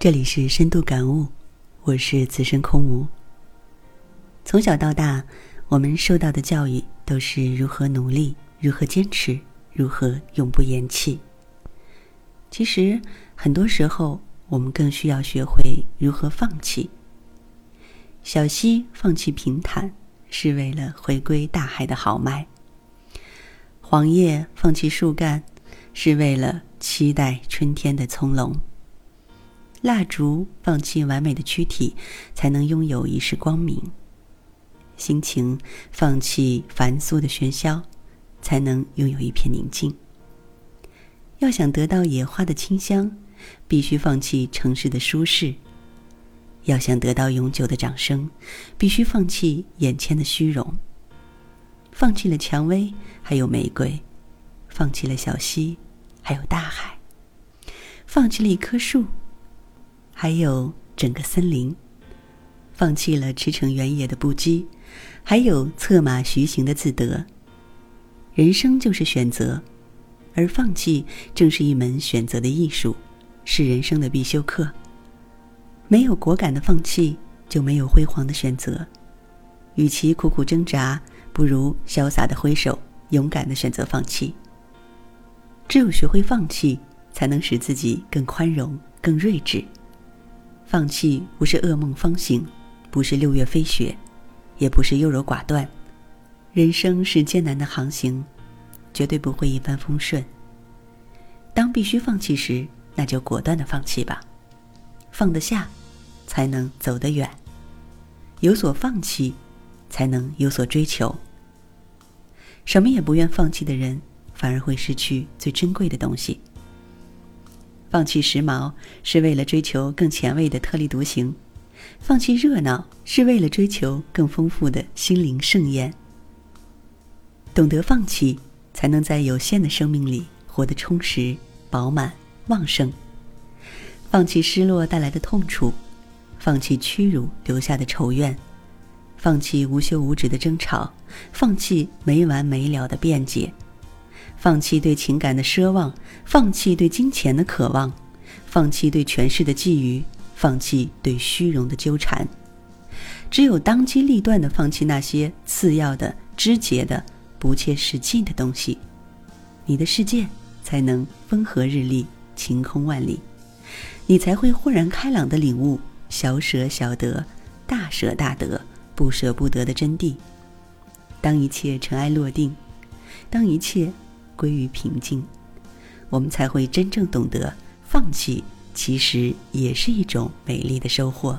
这里是深度感悟，我是此生空无。从小到大，我们受到的教育都是如何努力，如何坚持，如何永不言弃。其实，很多时候，我们更需要学会如何放弃。小溪放弃平坦，是为了回归大海的豪迈；黄叶放弃树干，是为了期待春天的葱茏；蜡烛放弃完美的躯体，才能拥有一世光明；心情放弃繁琐的喧嚣，才能拥有一片宁静。要想得到野花的清香，必须放弃城市的舒适。要想得到永久的掌声，必须放弃眼前的虚荣。放弃了蔷薇，还有玫瑰；放弃了小溪，还有大海；放弃了一棵树，还有整个森林；放弃了驰骋原野的不羁，还有策马徐行的自得。人生就是选择，而放弃正是一门选择的艺术，是人生的必修课。没有果敢的放弃，就没有辉煌的选择。与其苦苦挣扎，不如潇洒的挥手，勇敢的选择放弃。只有学会放弃，才能使自己更宽容、更睿智。放弃不是噩梦方醒，不是六月飞雪，也不是优柔寡断。人生是艰难的航行，绝对不会一帆风顺。当必须放弃时，那就果断的放弃吧，放得下。才能走得远。有所放弃，才能有所追求。什么也不愿放弃的人，反而会失去最珍贵的东西。放弃时髦，是为了追求更前卫的特立独行；放弃热闹，是为了追求更丰富的心灵盛宴。懂得放弃，才能在有限的生命里活得充实、饱满、旺盛。放弃失落带来的痛楚。放弃屈辱留下的仇怨，放弃无休无止的争吵，放弃没完没了的辩解，放弃对情感的奢望，放弃对金钱的渴望，放弃对权势的觊觎，放弃对虚荣的纠缠。只有当机立断的放弃那些次要的、枝节的、不切实际的东西，你的世界才能风和日丽、晴空万里，你才会豁然开朗的领悟。小舍小得，大舍大得，不舍不得的真谛。当一切尘埃落定，当一切归于平静，我们才会真正懂得，放弃其实也是一种美丽的收获。